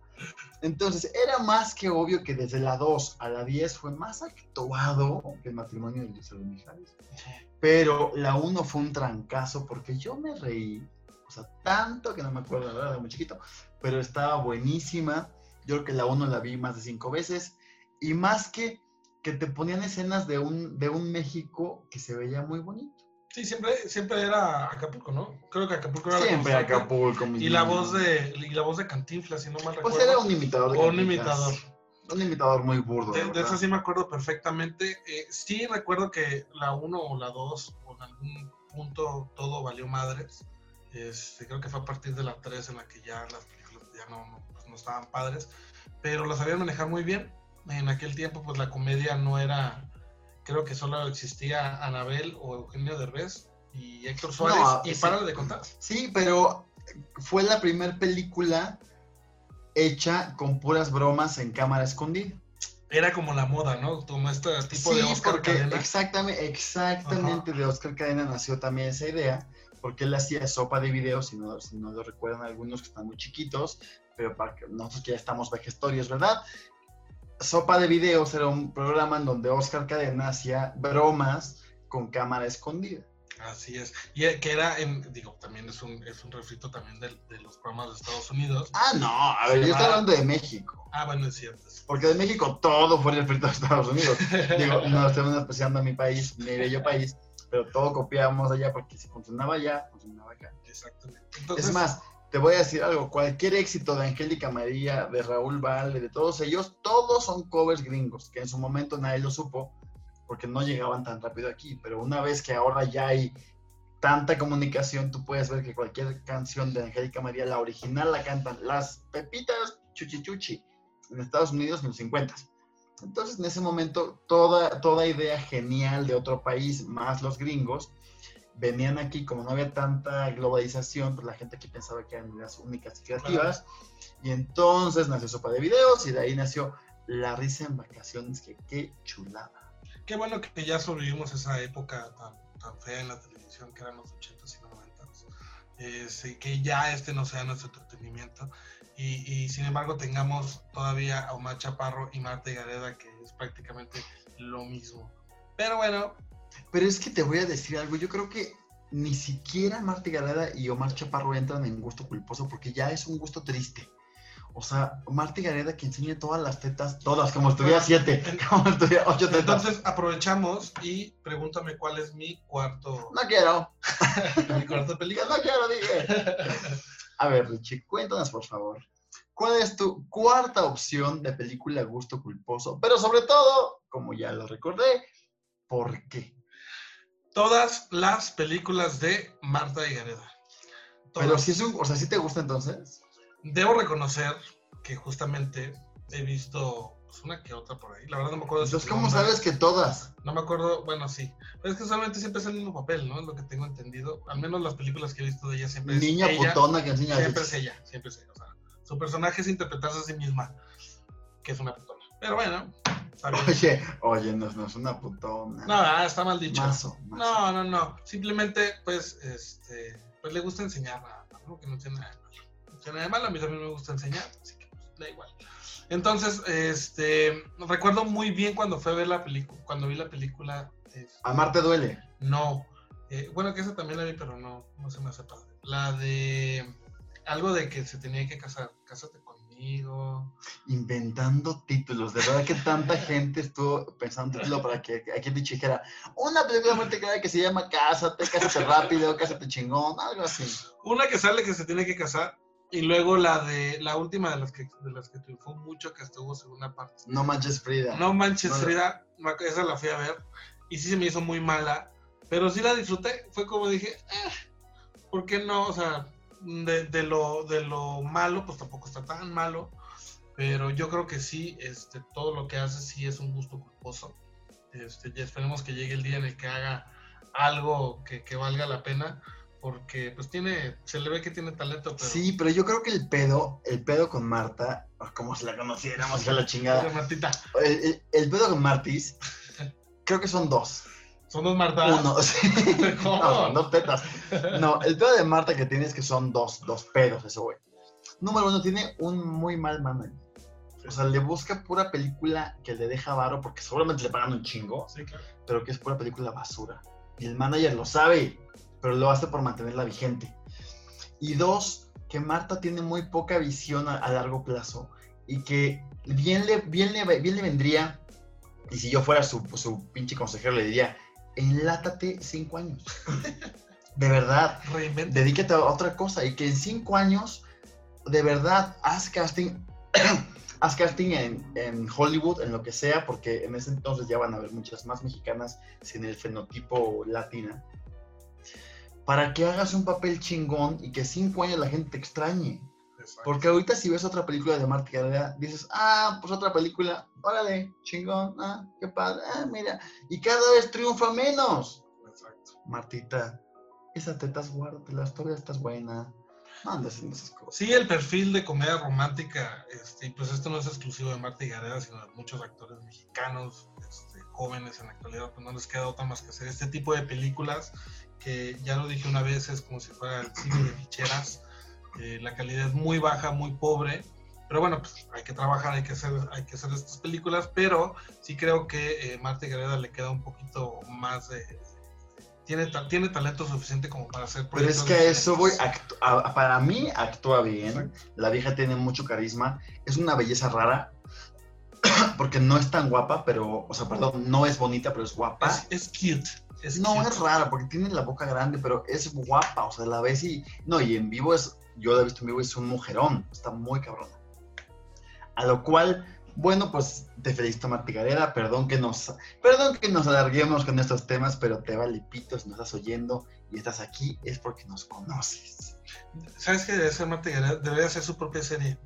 Entonces, era más que obvio que desde la 2 a la 10 fue más actuado que el matrimonio de Lucero Mijares. Pero la 1 fue un trancazo porque yo me reí, o sea, tanto que no me acuerdo, la verdad, era muy chiquito, pero estaba buenísima. Yo creo que la 1 la vi más de cinco veces. Y más que que te ponían escenas de un, de un México que se veía muy bonito. Sí, siempre, siempre era Acapulco, ¿no? Creo que Acapulco era la Siempre constante. Acapulco. mi Y la voz de, y la voz de Cantinflas, si no mal Pues recuerdo. era un imitador. de O un imitador. Un imitador muy burdo. De, la eso sí me acuerdo perfectamente. Eh, sí recuerdo que la 1 o la 2, o en algún punto todo valió madres. Este, creo que fue a partir de la 3 en la que ya las películas ya no, no, pues, no estaban padres. Pero las sabían manejar muy bien. En aquel tiempo, pues la comedia no era. Creo que solo existía Anabel o Eugenio Derbez y Héctor Suárez. No, y sí. párale de contar. Sí, pero fue la primera película hecha con puras bromas en cámara escondida. Era como la moda, ¿no? Como este tipo sí, de Oscar porque Cadena. exactamente, exactamente de Oscar Cadena nació también esa idea, porque él hacía sopa de videos, si no, si no lo recuerdan algunos que están muy chiquitos, pero para que nosotros que ya estamos vejestorios, ¿verdad? Sopa de videos era un programa en donde Oscar Cadena hacía bromas con cámara escondida. Así es. Y eh, que era, en, digo, también es un, es un refrito también de, de los programas de Estados Unidos. Ah, no, a ver, Se yo estoy va- hablando de México, Ah, bueno, es cierto. porque de México todo fue refrito a Estados Unidos. [laughs] Digo, no estoy menospreciando a mi país, mi bello país, pero todo copiábamos allá porque si funcionaba allá, funcionaba acá. Exactamente. Entonces, Es más, te voy a decir algo, cualquier éxito de Angélica María, de Raúl Valle, de todos ellos, todos son covers gringos, que en su momento nadie lo supo, porque no llegaban tan rápido aquí, pero una vez que ahora ya hay tanta comunicación, tú puedes ver que cualquier canción de Angélica María, la original la cantan las Pepitas Chuchi Chuchi en Estados Unidos en los 50. Entonces, en ese momento, toda, toda idea genial de otro país, más los gringos, venían aquí, como no había tanta globalización, pues la gente aquí pensaba que eran las únicas y creativas. Y entonces nació Sopa de Videos y de ahí nació La Risa en Vacaciones, que qué chulada. qué bueno que ya sobrevivimos esa época tan, tan fea en la televisión que eran los 80s y 90s. Este, que ya este no sea nuestro entretenimiento. Y, y, sin embargo tengamos todavía a Omar Chaparro y Marta Gareda, que es prácticamente lo mismo. Pero bueno, Pero es que te voy a decir algo, yo creo que ni siquiera Marta Gareda y Omar Chaparro entran en gusto culposo porque ya es un gusto triste. O sea, Marta Gareda que enseñe todas las tetas, todas, como si tuviera siete, [laughs] como si tuviera ocho tetas. entonces aprovechamos y pregúntame cuál es mi cuarto, no quiero, [laughs] mi cuarto película. no quiero, dije. [laughs] A ver, Richie, cuéntanos por favor. ¿Cuál es tu cuarta opción de película gusto culposo? Pero sobre todo, como ya lo recordé, ¿por qué? Todas las películas de Marta y Gareda. Pero si es un, o sea, si te gusta entonces. Debo reconocer que justamente he visto pues, una que otra por ahí. La verdad no me acuerdo. de Entonces, ¿cómo nombre. sabes que todas? No me acuerdo, bueno, sí. Pero es que solamente siempre es el mismo papel, ¿no? Es lo que tengo entendido. Al menos las películas que he visto de ella siempre Niña es ella. putona que enseña Siempre es ella, siempre es ella. O sea, su personaje es interpretarse a sí misma, que es una putona. Pero bueno, Oye, oye, no, no es una putona. No, ah, está mal dicho. No, no, no. Simplemente, pues, este, pues le gusta enseñar nada ¿no? Que no tiene nada de malo. No tiene nada de malo, a mí también me gusta enseñar, así que pues, da igual. Entonces, este, recuerdo muy bien cuando fue a ver la película, cuando vi la película. este, Amarte duele. no, eh, bueno, que esa también la vi, pero no, no se me hace padre. La de algo de que se tenía que casar, cásate conmigo. Inventando títulos. De verdad que tanta gente estuvo pensando un título para que aquí el bicho dijera una película muy clara que se llama Cásate, Cásate rápido, Cásate chingón, algo así. Una que sale que se tiene que casar y luego la de la última de las que de las que triunfó mucho que estuvo segunda parte. No manches Frida. No manches No Frida, esa la fui a ver y sí se me hizo muy mala, pero sí la disfruté. Fue como dije, eh, ¿por qué no? O sea, de, de lo, de lo malo, pues tampoco está tan malo, pero yo creo que sí, este, todo lo que hace sí es un gusto culposo. Este, y esperemos que llegue el día en el que haga algo que, que valga la pena, porque pues tiene, se le ve que tiene talento, pero... Sí, pero yo creo que el pedo, el pedo con Marta, como si la conociéramos, que la chingada. Martita, El, el- el pedo con Martis, [laughs] creo que son dos. Son dos Martas. Uno, [laughs] sí. [laughs] No, son dos tetas. No, el pedo de Marta que tiene es que son dos, dos pedos, eso, güey. Número uno, tiene un muy mal manager. O sea, le busca pura película que le deja varo, porque seguramente le pagan un chingo, Sí, claro. pero que es pura película basura. Y el manager lo sabe, pero lo hace por mantenerla vigente. Y dos, que Marta tiene muy poca visión a, a largo plazo y que bien le, bien, le, bien le vendría, y si yo fuera su, su pinche consejero, le diría, enlátate cinco años. [laughs] De verdad, Reinventa. dedícate a otra cosa y que en cinco años, de verdad, haz casting, [clears throat] haz casting en, en Hollywood, en lo que sea, porque en ese entonces ya van a haber muchas más mexicanas sin el fenotipo latina, para que hagas un papel chingón y que cinco años la gente te extrañe. Exacto. Porque ahorita si ves otra película de Marta Gareda, dices, ah, pues otra película, órale, chingón, ah, qué padre, ah, mira, y cada vez triunfa menos. Exacto. Martita, esas tetas guárdatelas, todavía estás buena. No andes haciendo esas cosas. Sí, el perfil de comedia romántica, este, pues esto no es exclusivo de Marta y Gareda, sino de muchos actores mexicanos, este, jóvenes en la actualidad, pues no les queda otra más que hacer este tipo de películas que ya lo dije una vez, es como si fuera el cine de ficheras. Eh, la calidad es muy baja, muy pobre, pero bueno, pues hay que trabajar, hay que hacer, hay que hacer estas películas, pero sí creo que eh, Marta Gareda le queda un poquito más de... Tiene, tiene talento suficiente como para hacer Pero es proyectos que a eso voy, a- para mí actúa bien, la vieja tiene mucho carisma, es una belleza rara, [clears throat] porque no es tan guapa, pero, o sea, perdón, no es bonita, pero es guapa. Es, es cute. Es no, cute. es rara, porque tiene la boca grande, pero es guapa, o sea, la ves y, no, y en vivo es, yo la he visto en vivo, es un mujerón, está muy cabrona. A lo cual, bueno, pues te felicito Marta Gareda, perdón que nos, perdón que nos alarguemos con estos temas, pero te vale pito si nos estás oyendo y estás aquí, es porque nos conoces. ¿Sabes qué debe ser Marta Gareda? Debería hacer su propia serie.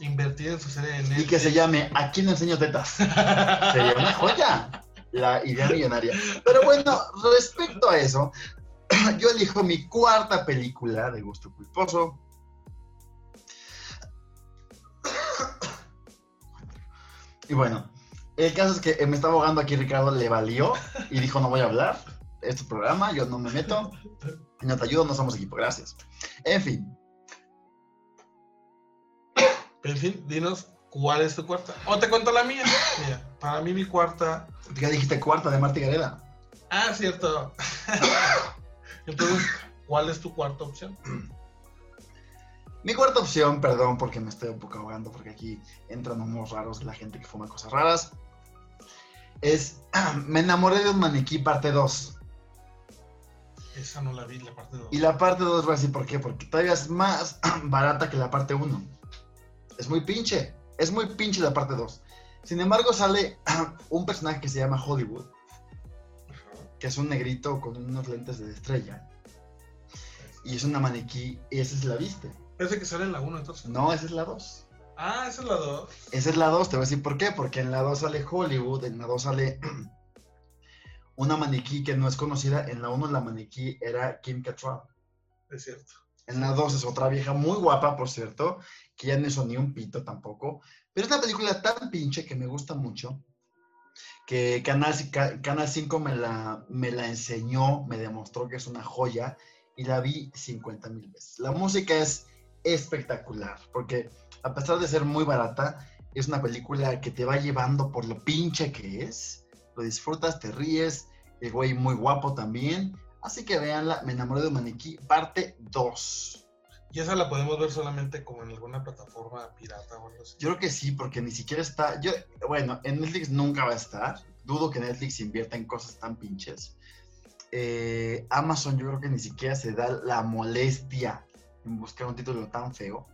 Invertir en su serie en Y que se llame Aquí no enseño tetas. [laughs] Sería una joya. La idea millonaria. Pero bueno, respecto a eso, [clears throat] yo elijo mi cuarta película de gusto culposo. Y bueno, el caso es que me está abogando aquí Ricardo, le valió y dijo no voy a hablar. Es tu programa, yo no me meto. No te ayudo, no somos equipo, gracias. En fin, En fin, dinos cuál es tu cuarta. O te cuento la mía. Mira, para mí mi cuarta. ya dijiste cuarta de Marta Gareda. Ah, cierto. [laughs] Entonces, ¿cuál es tu cuarta opción? Mi cuarta opción, perdón porque me estoy un poco ahogando, porque aquí entran humos raros de la gente que fuma cosas raras, es [clears throat] Me enamoré de un maniquí parte 2. Esa no la vi, la parte 2. Y la parte 2 voy a decir por qué, porque todavía es más [clears throat] barata que la parte 1. Es muy pinche, es muy pinche la parte 2. Sin embargo, sale [clears throat] un personaje que se llama Hollywood, que es un negrito con unos lentes de estrella. Y es una maniquí, y esa es la viste. Parece que sale en la 1 entonces. No, esa es la 2. Ah, esa es la 2. Esa es la 2, te voy a decir por qué. Porque en la 2 sale Hollywood, en la 2 sale [clears throat] una maniquí que no es conocida. En la 1 la maniquí era Kim Cattrall. Es cierto. En la 2 es otra vieja muy guapa, por cierto, que ya no hizo ni un pito tampoco. Pero es una película tan pinche que me gusta mucho. Que Canal, Ca- Canal 5 me la, me la enseñó, me demostró que es una joya. Y la vi 50 mil veces. La música es espectacular, porque a pesar de ser muy barata, es una película que te va llevando por lo pinche que es. Lo disfrutas, te ríes, el güey muy guapo también. Así que véanla, Me enamoré de un maniquí, parte 2. Y esa la podemos ver solamente como en alguna plataforma pirata o algo así. Yo creo que sí, porque ni siquiera está. Yo, bueno, en Netflix nunca va a estar. Dudo que Netflix invierta en cosas tan pinches. Eh, Amazon, yo creo que ni siquiera se da la molestia buscar un título tan feo.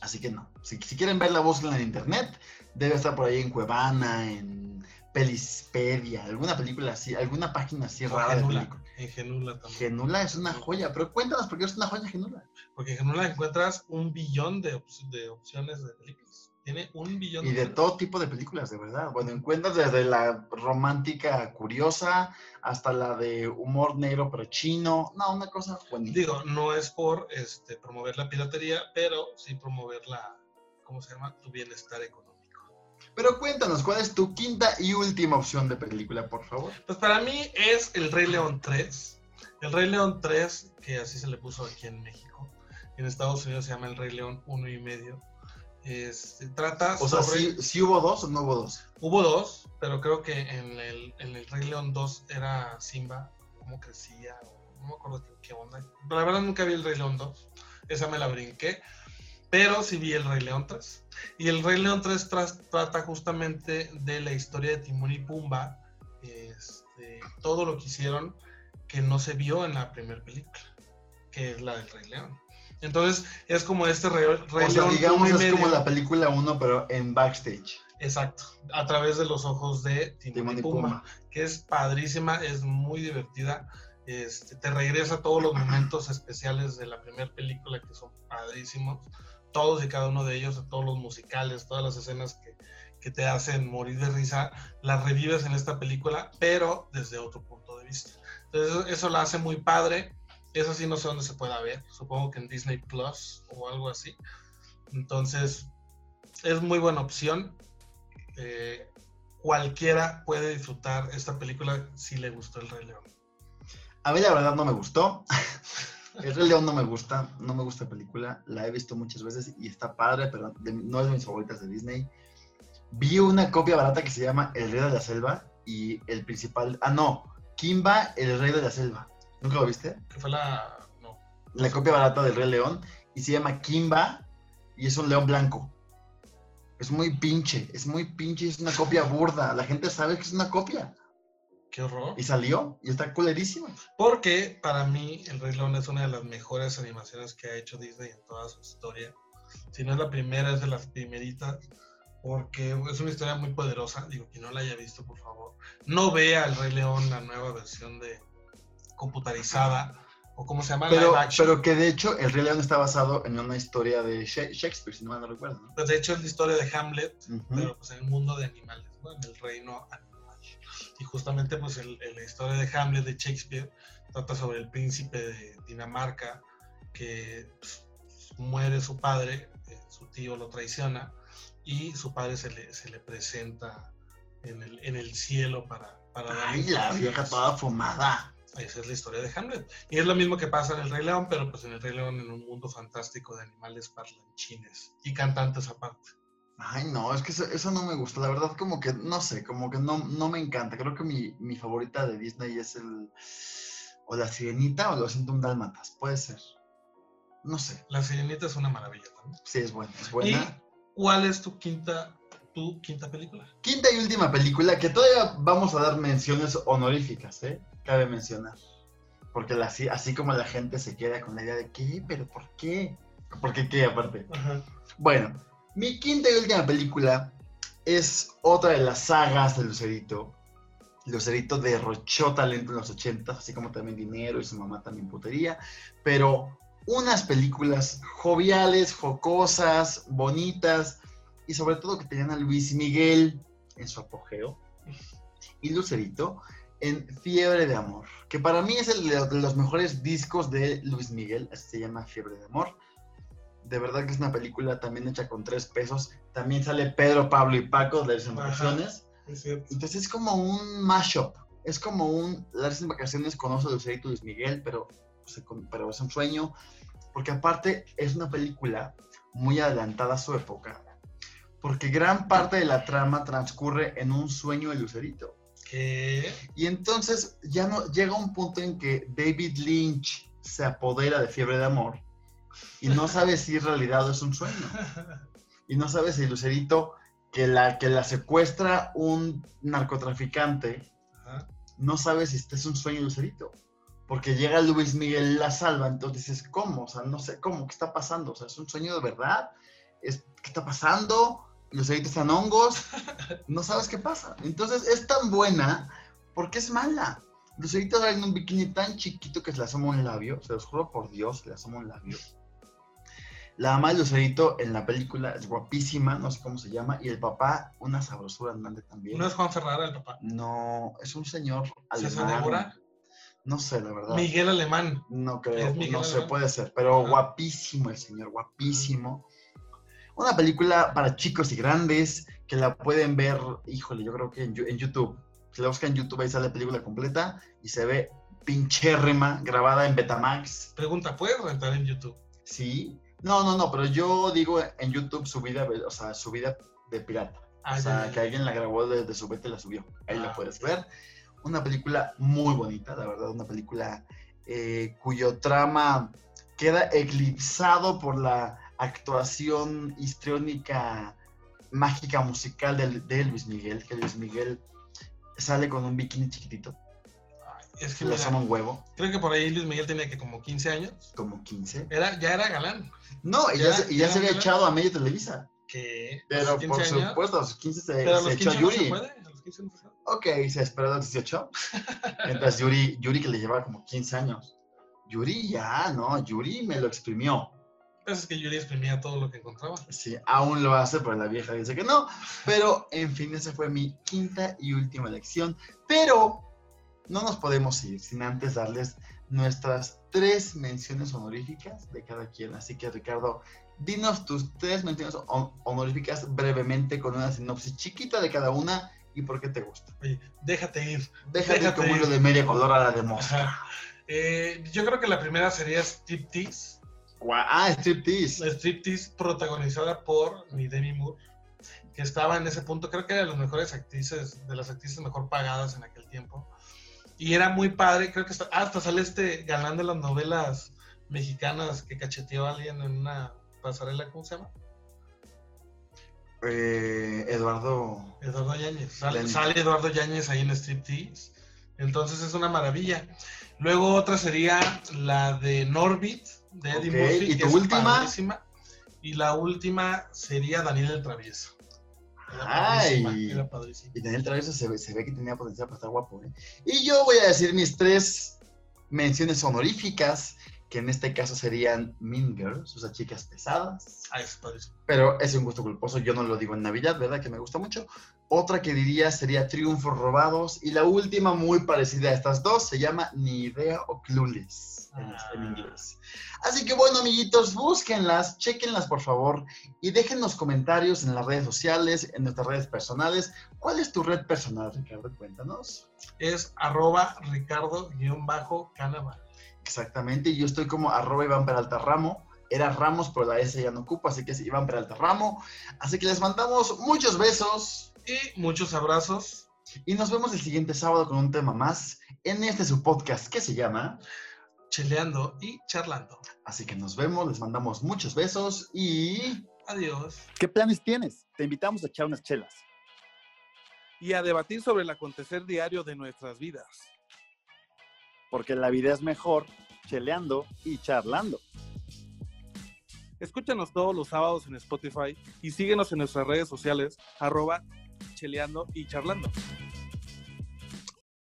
Así que no. Si, si quieren verla, búsquenla en internet. Debe estar por ahí en Cuevana, en Pelispedia, alguna película así, alguna página así rara de película. En Genula también. Genula es una joya, pero cuéntanos por qué es una joya Genula. Porque en Genula encuentras un billón de, de opciones de películas. Tiene un billón Y de todo tipo de películas, de verdad. Bueno, encuentras desde la romántica curiosa hasta la de humor negro pero chino. No, una cosa buenísima. Digo, no es por este, promover la piratería, pero sí promover la, ¿cómo se llama? Tu bienestar económico. Pero cuéntanos, ¿cuál es tu quinta y última opción de película, por favor? Pues para mí es El Rey León 3. El Rey León 3, que así se le puso aquí en México. En Estados Unidos se llama El Rey León 1 y medio. Este, trata o sea, ¿sí, hubo dos o no hubo dos? Hubo dos, pero creo que en el, en el Rey León 2 era Simba, cómo crecía, no me acuerdo qué, onda. Pero la verdad nunca vi el Rey León 2, esa me la brinqué, pero sí vi el Rey León 3. Y el Rey León 3 trata justamente de la historia de Timón y Pumba, este, todo lo que hicieron que no se vio en la primera película, que es la del Rey León. Entonces es como este Rey, o sea, digamos es como la película 1, pero en backstage. Exacto, a través de los ojos de Timón, y Pumba, que es padrísima, es muy divertida. Este, te regresa todos los momentos especiales de la primera película que son padrísimos, todos y cada uno de ellos, todos los musicales, todas las escenas que, que te hacen morir de risa, las revives en esta película, pero desde otro punto de vista. Entonces eso la hace muy padre eso sí no sé dónde se pueda ver. Supongo que en Disney Plus o algo así. Entonces, es muy buena opción. Eh, cualquiera puede disfrutar esta película si le gustó El Rey León. A mí la verdad no me gustó. [laughs] El Rey León no me gusta, no me gusta la película. La he visto muchas veces y está padre, pero no es de mis favoritas de Disney. Vi una copia barata que se llama El Rey de la Selva y el principal... Ah, no, Kimba, el Rey de la Selva. ¿Nunca lo viste? Que fue la. No. La copia barata del Rey León. Y se llama Kimba. Y es un león blanco. Es muy pinche. Es muy pinche. Es una copia burda. La gente sabe que es una copia. Qué horror. Y salió. Y está culerísimo. Porque para mí El Rey León es una de las mejores animaciones que ha hecho Disney en toda su historia. Si no es la primera, es de las primeritas porque es una historia muy poderosa. Digo, quien no la haya visto, por favor, no vea El Rey León, la nueva versión de, computarizada, o como se llama, pero, pero que de hecho el Rey León está basado en una historia de Shakespeare, si no mal no recuerdo. Pues de hecho es la historia de Hamlet, pero pues en el mundo de animales, en el reino animal. Y justamente pues el, la historia de Hamlet de Shakespeare trata sobre el príncipe de Dinamarca que pues, muere su padre, eh, su tío lo traiciona y su padre se le, se le presenta en el, en el cielo para, para Ay, la vieja toda fumada. Esa es la historia de Hamlet. Y es lo mismo que pasa en El Rey León, pero pues en El Rey León en un mundo fantástico de animales parlanchines y cantantes aparte. Ay, no, es que eso, no me gusta. La verdad, como que, no sé, como que no, no me encanta. Creo que mi, mi favorita de Disney es el. O la Sirenita o los un Dálmatas. Puede ser. No sé. La Sirenita es una maravilla también. Sí, es buena, es buena. ¿Y cuál es tu quinta, tu quinta película? Quinta y última película que todavía vamos a dar menciones honoríficas, ¿eh? Cabe mencionar. Porque así, así como la gente se queda con la idea de ¿qué? ¿Pero por qué? ¿Por qué qué aparte? Bueno, mi quinta y última película es otra de las sagas de Lucerito. Lucerito derrochó talento en los 80, así como también dinero y su mamá también putería. Pero unas películas joviales, jocosas, bonitas y sobre todo que tenían a Luis Miguel en su apogeo. Y Lucerito en Fiebre de Amor, que para mí es el de los mejores discos de Luis Miguel, así se llama Fiebre de Amor. De verdad que es una película también hecha con tres pesos. También sale Pedro, Pablo y Paco de las vacaciones. Entonces es como un mashup. Es como un Las en vacaciones conoce a Lucerito Luis Miguel, pero, pero es un sueño. porque aparte es una película muy adelantada a su época, porque gran parte de la trama transcurre en un sueño de Lucerito. ¿Qué? Y entonces ya no llega un punto en que David Lynch se apodera de fiebre de amor y no sabe si es realidad es un sueño. [laughs] Y no sabe si Lucerito, que la, que la secuestra un narcotraficante, Ajá. no sabe si este es un sueño Lucerito. Porque llega Luis Miguel la salva, entonces dices, ¿cómo? O sea, no sé cómo, ¿qué está pasando? O sea, ¿es un sueño de verdad? ¿Es, ¿Qué está pasando? Lucerito están hongos, no sabes qué pasa. Entonces es tan buena porque es mala. Lucerito sale en un bikini tan chiquito que se le asoma un labio, se los juro por Dios, se le asoma un labio. La mamá de Lucerito en la película es guapísima, no sé cómo se llama, y el papá, una sabrosura andante también. ¿No es Juan Ferrara el papá? No, es un señor ¿César alemán. Évora? No sé, la verdad. Miguel Alemán. No creo, ¿Es Miguel no sé, Alemán? puede ser, pero guapísimo el señor, guapísimo. Una película para chicos y grandes que la pueden ver, híjole, yo creo que en, YouTube. Si la buscan en YouTube, ahí sale la película completa y se ve pinchérrima, grabada en Betamax. Pregunta, ¿puedes rentar en YouTube? Sí. No, no, no, pero yo digo en YouTube subida, o sea, subida de pirata. Ah, o sea, ya, ya, que alguien la grabó desde su beta y la subió. Ahí la Ah, puedes ver. Una película muy bonita, la verdad, una película eh, cuyo trama queda eclipsado por la actuación histriónica, mágica musical de, de Luis Miguel, que Luis Miguel sale con un bikini chiquitito, Ay, Es que le mira, un huevo, creo que por ahí Luis Miguel tenía que como 15 años. como 15. Era, ya era galán. No, y ya, Ya, se, y ya ya, se había ya. echado a medio Televisa. Que Pero los 15 por años- supuesto, a los 15 se, Pero a se los echó a 15 no se Yuri. puede. A los 15 no se puede. Ok, se esperó a los 18. [laughs] Entonces Yuri, Yuri que le llevaba como 15 años. Yuri ya, no, Yuri me lo exprimió. Pues es que Yuri exprimía todo lo que encontraba. Sí, aún lo hace, pero la vieja dice que no. Pero, en fin, esa fue mi quinta y última elección. Pero no nos podemos ir sin antes darles nuestras tres menciones honoríficas de cada quien. Así que, Ricardo, dinos tus tres menciones hon- honoríficas brevemente con una sinopsis chiquita de cada una y por qué te gusta. Oye, déjate ir. Déjate, Déjate como ir. de media color a la de mosca. Eh, yo creo que la primera sería Striptease. Ah, striptease. Striptease protagonizada por mi Demi Moore, que estaba en ese punto, creo que era de las mejores actrices, de las actrices mejor pagadas en aquel tiempo. Y era muy padre, creo que hasta, ah, hasta sale este galán de las novelas mexicanas que cacheteó a alguien en una pasarela, ¿cómo se llama? Eh, Eduardo. Eduardo Yáñez. Sale, Yáñez. sale Eduardo Yáñez ahí en Striptease. Entonces es una maravilla. Luego otra sería la de Norbit, de Eddie Murphy. ¿y que tu es última? padrísima. Y la última sería Daniel el Travieso. Era Ay. era. Y Daniel Travieso se ve, se ve que tenía potencial para estar guapo. ¿eh? Y yo voy a decir mis tres menciones honoríficas, que en este caso serían Mean Girls, o sea, chicas pesadas. Ah, es padrísimo. Pero es un gusto culposo, yo no lo digo en Navidad, ¿verdad? Que me gusta mucho. Otra que diría sería Triunfos Robados. Y la última, muy parecida a estas dos, se llama Ni Idea o Clueless en, en Ah. inglés. Así que bueno, amiguitos, búsquenlas, chequenlas por favor y déjenos comentarios en las redes sociales, en nuestras redes personales. ¿Cuál es tu red personal, Ricardo? Cuéntanos. Es arroba ricardo-canaval. Exactamente, yo estoy como arroba Iván Peralta Ramo. Era Ramos, pero la S ya no ocupa, así que es Iván Peralta Ramo. Así que les mandamos muchos besos Y muchos abrazos. y nos vemos el siguiente sábado con un tema más en este su podcast que se llama. Cheleando y charlando. Así que nos vemos, les mandamos muchos besos y... Adiós. ¿Qué planes tienes? Te invitamos a echar unas chelas. Y a debatir sobre el acontecer diario de nuestras vidas. Porque la vida es mejor cheleando y charlando. Escúchanos todos los sábados en Spotify y síguenos en nuestras redes sociales, arroba cheleando y charlando.